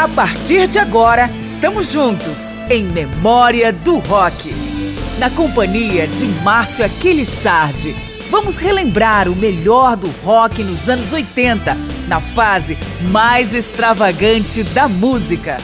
A partir de agora, estamos juntos em Memória do Rock. Na companhia de Márcio Aquiles Sardi, vamos relembrar o melhor do rock nos anos 80, na fase mais extravagante da música.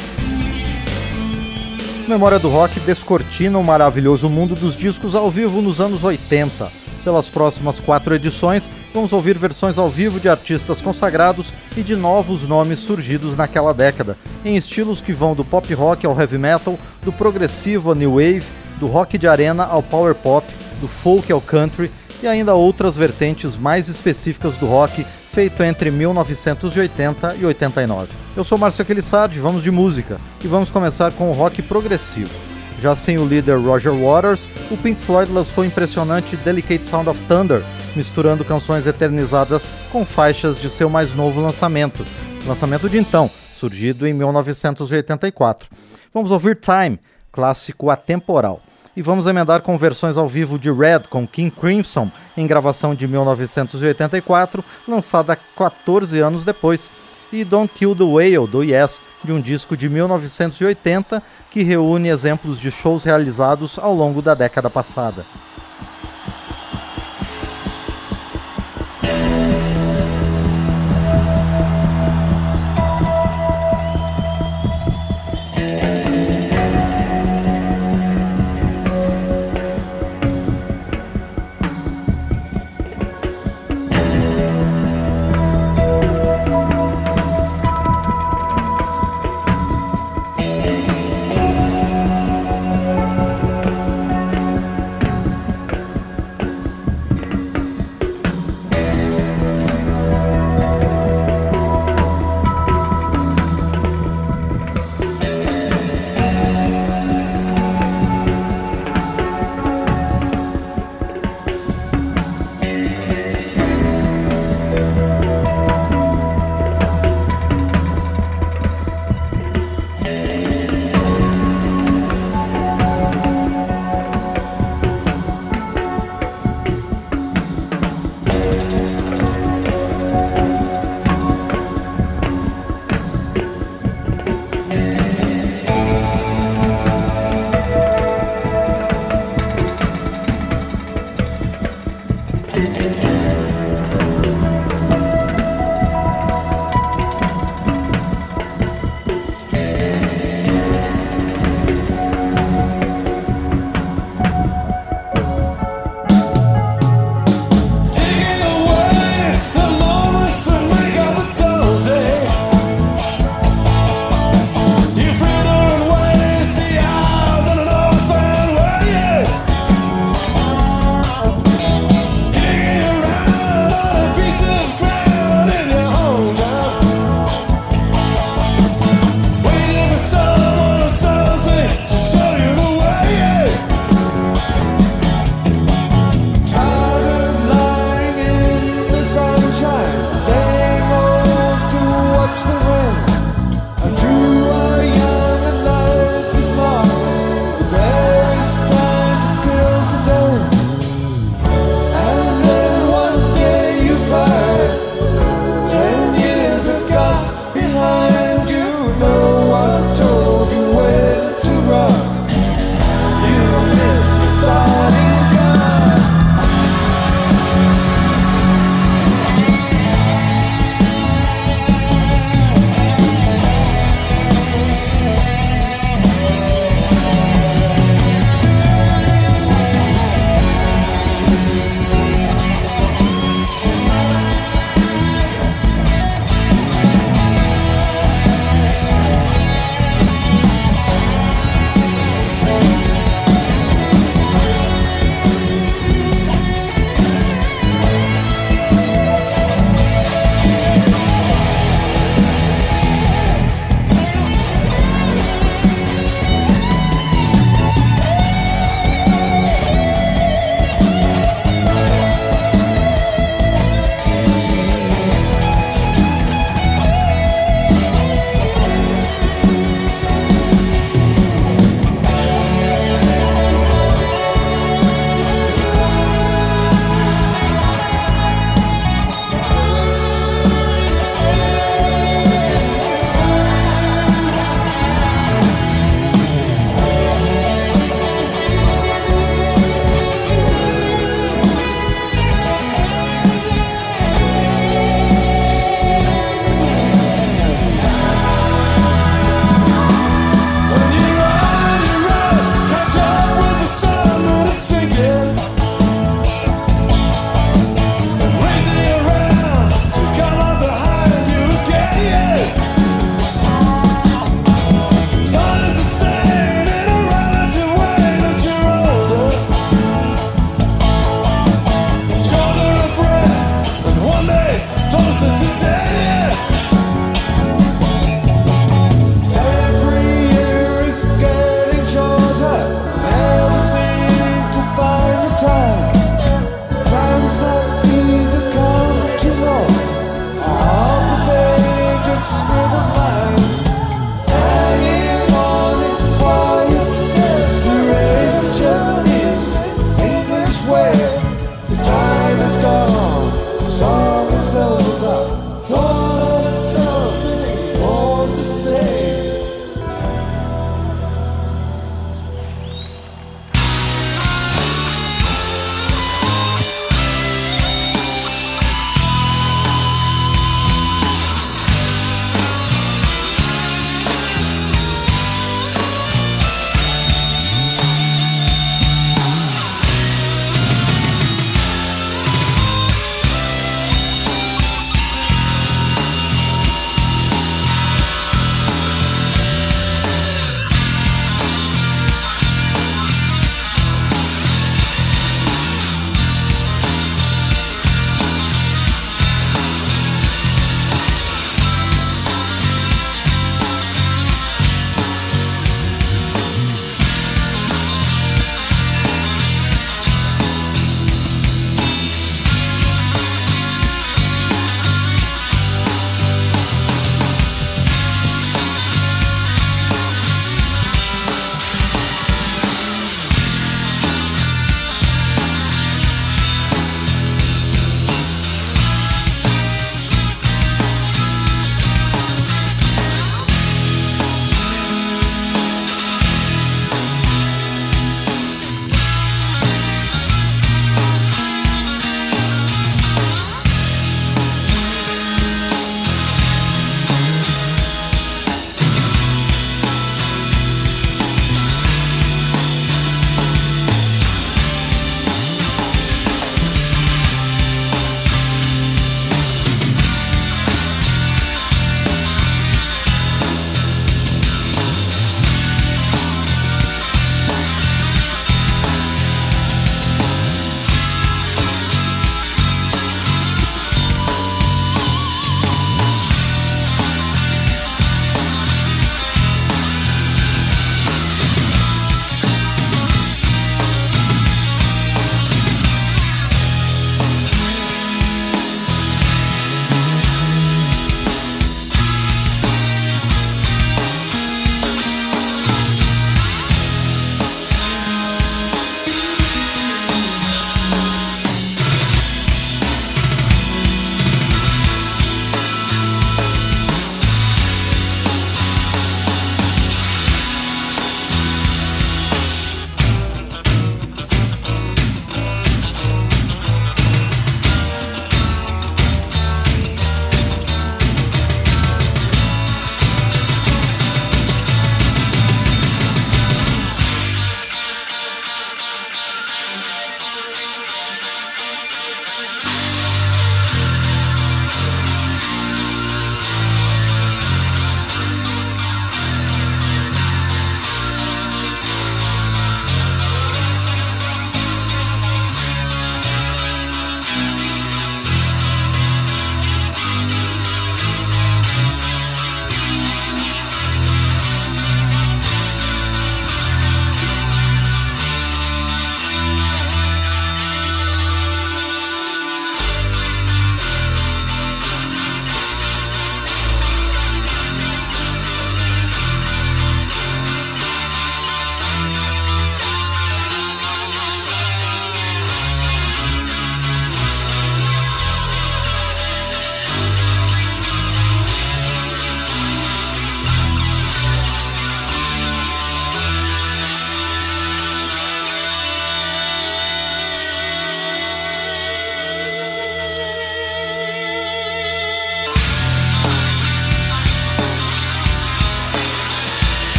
Memória do Rock descortina o maravilhoso mundo dos discos ao vivo nos anos 80. Pelas próximas quatro edições, vamos ouvir versões ao vivo de artistas consagrados e de novos nomes surgidos naquela década, em estilos que vão do pop rock ao heavy metal, do progressivo ao new wave, do rock de arena ao power pop, do folk ao country e ainda outras vertentes mais específicas do rock feito entre 1980 e 89. Eu sou Márcio Aquilissardi, vamos de música e vamos começar com o rock progressivo. Já sem o líder Roger Waters, o Pink Floyd lançou o impressionante Delicate Sound of Thunder, misturando canções eternizadas com faixas de seu mais novo lançamento, lançamento de então, surgido em 1984. Vamos ouvir Time, clássico atemporal. E vamos emendar com versões ao vivo de Red com King Crimson, em gravação de 1984, lançada 14 anos depois, e Don't Kill the Whale do Yes, de um disco de 1980 que reúne exemplos de shows realizados ao longo da década passada.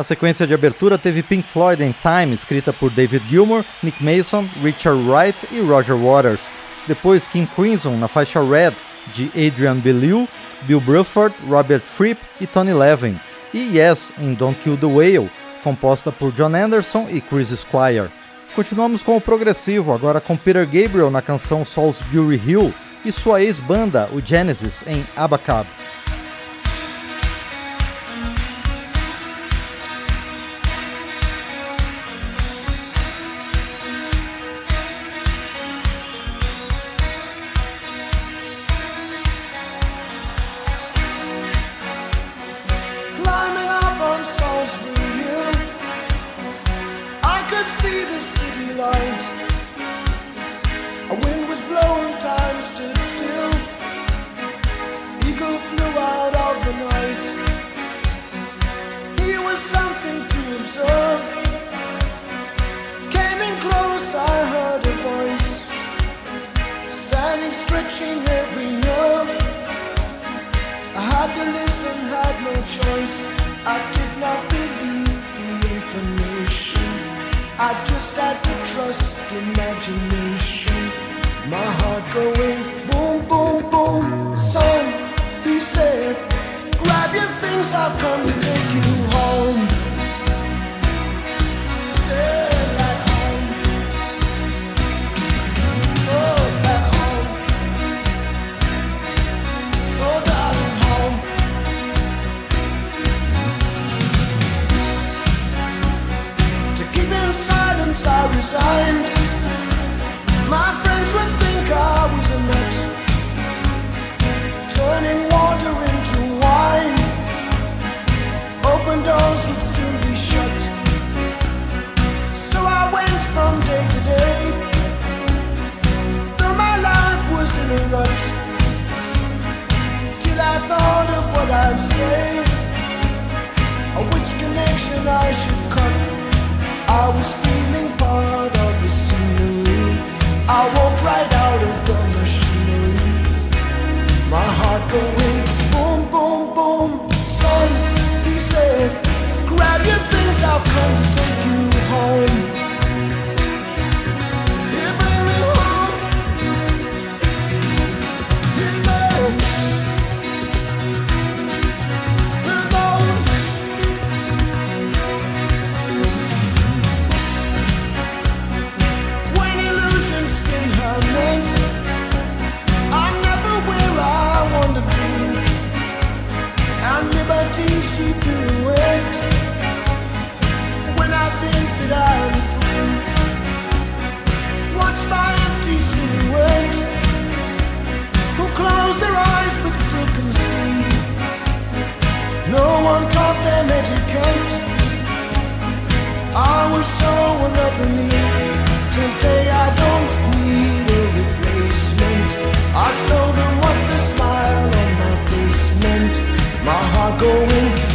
A sequência de abertura teve Pink Floyd in Time, escrita por David Gilmour, Nick Mason, Richard Wright e Roger Waters. Depois King Crimson na faixa Red, de Adrian Belew, Bill Bruford, Robert Fripp e Tony Levin. E Yes, em Don't Kill the Whale, composta por John Anderson e Chris Squire. Continuamos com o progressivo, agora com Peter Gabriel na canção Salisbury Hill e sua ex-banda, o Genesis, em Abacab. times I've come to one taught them etiquette. I was so in love with me. Today I don't need a replacement. I showed them what the smile on my face meant. My heart going.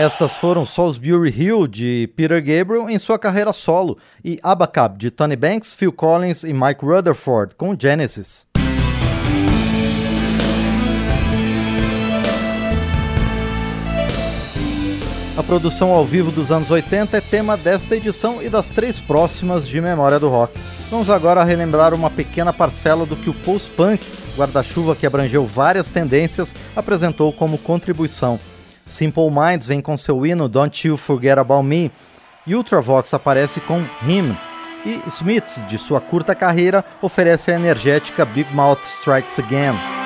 Estas foram Salisbury Hill de Peter Gabriel em sua carreira solo e Abacab de Tony Banks, Phil Collins e Mike Rutherford com Genesis. A produção ao vivo dos anos 80 é tema desta edição e das três próximas de Memória do Rock. Vamos agora relembrar uma pequena parcela do que o post-punk, guarda-chuva que abrangeu várias tendências, apresentou como contribuição. Simple Minds vem com seu hino Don't You Forget About Me, e Ultravox aparece com Him, e Smiths, de sua curta carreira, oferece a energética Big Mouth Strikes Again.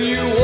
You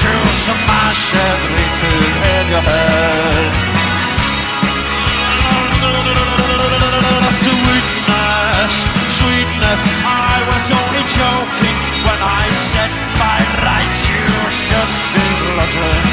true, so mash everything in your head. Sweetness, sweetness, I was only joking when I said by rights you should be looking.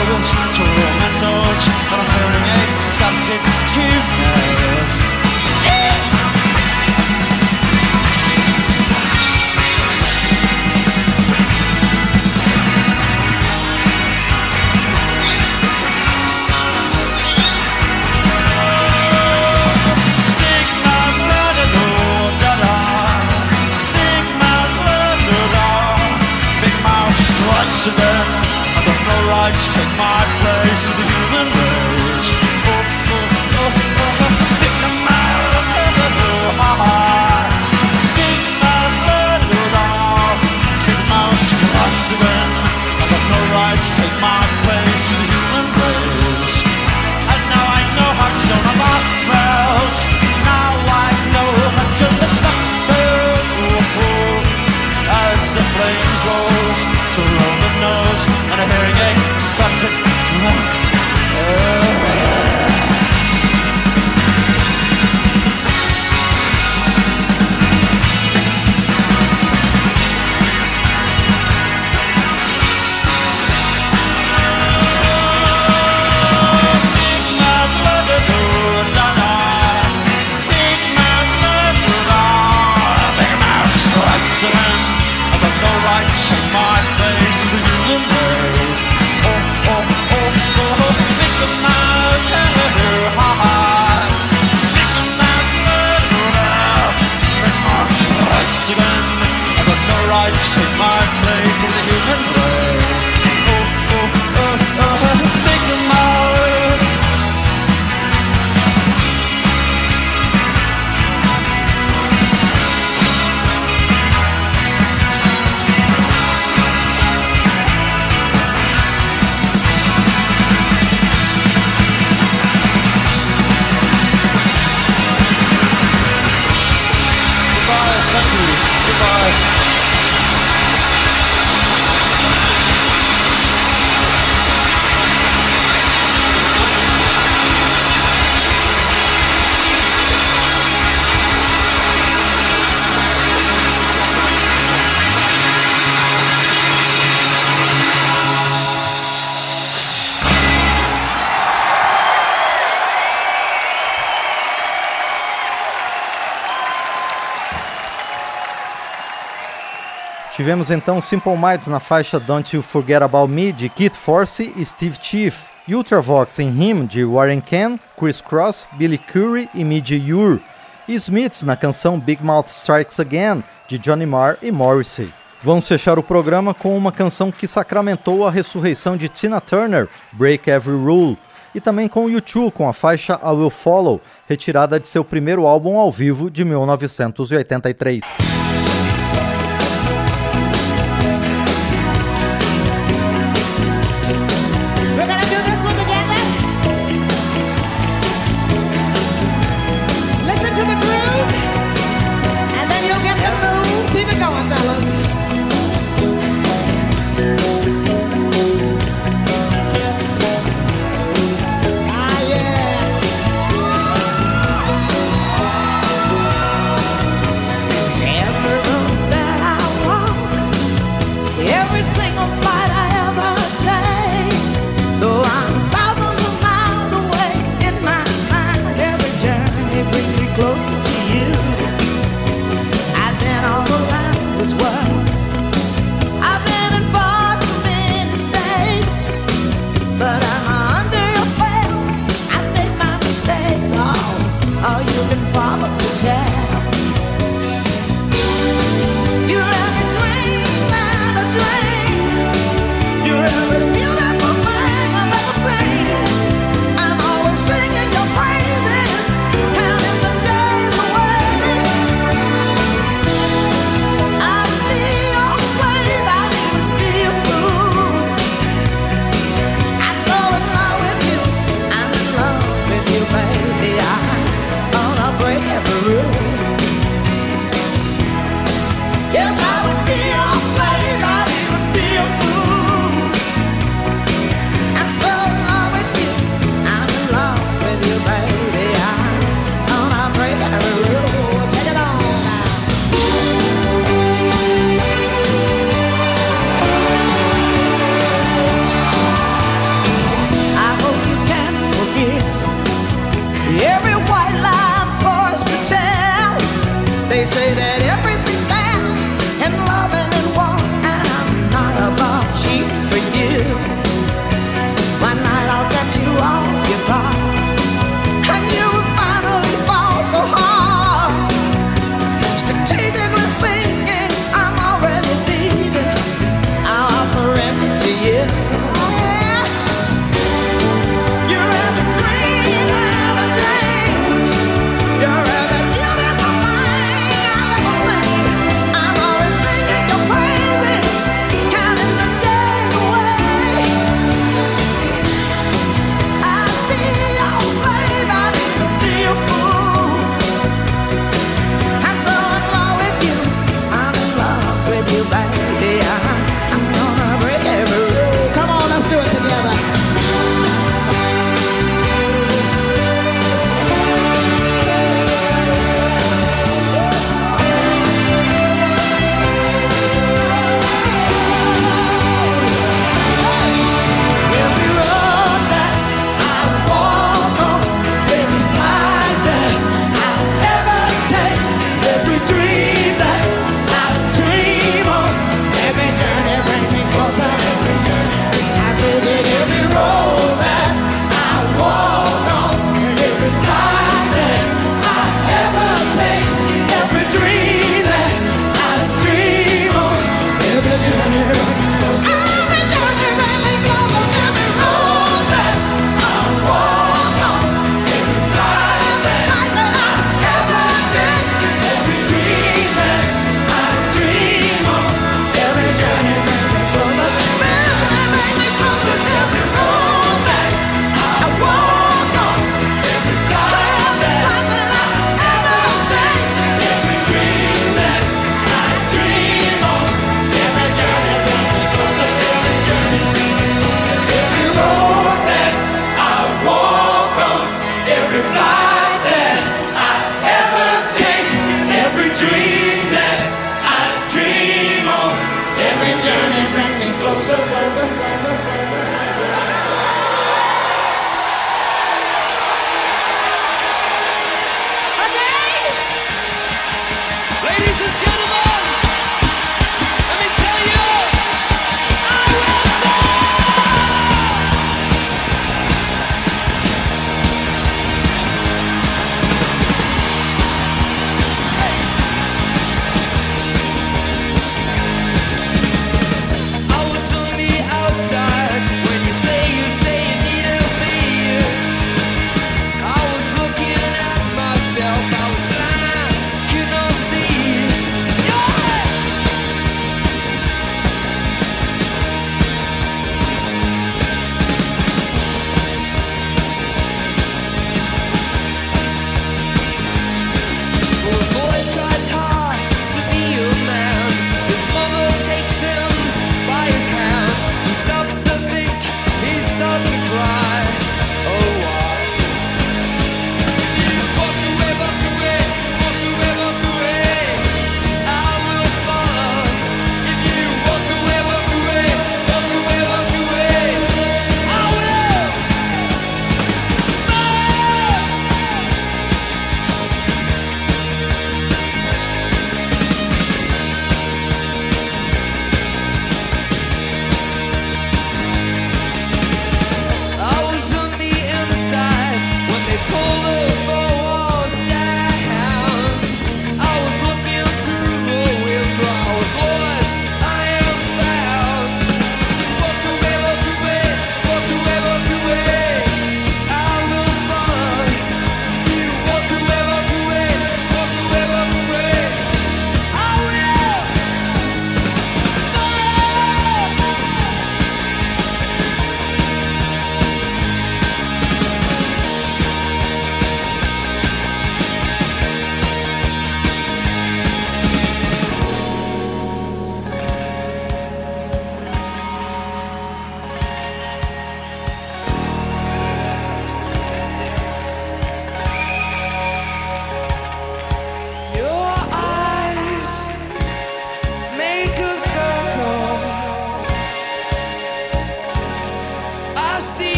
to roll my nose, but I'm hearing aid started to tivemos então Simple Minds na faixa Don't You Forget About Me de Keith Force e Steve Chief, Ultravox em Him de Warren Ken, Chris Cross, Billy Currie e Midge Ure, e Smiths na canção Big Mouth Strikes Again de Johnny Marr e Morrissey. Vamos fechar o programa com uma canção que sacramentou a ressurreição de Tina Turner, Break Every Rule, e também com U2 com a faixa I Will Follow, retirada de seu primeiro álbum ao vivo de 1983.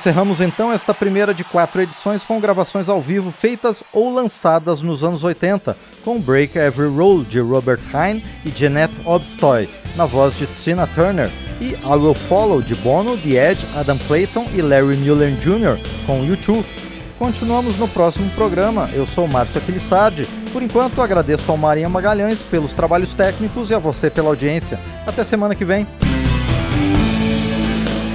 Encerramos então esta primeira de quatro edições com gravações ao vivo feitas ou lançadas nos anos 80, com Break Every Rule de Robert Hine e Jeanette Obstoy, na voz de Tina Turner, e I Will Follow de Bono, The Edge, Adam Clayton e Larry Mullen Jr. com U2. Continuamos no próximo programa. Eu sou Márcio Aquilissardi. Por enquanto, agradeço ao Marinha Magalhães pelos trabalhos técnicos e a você pela audiência. Até semana que vem.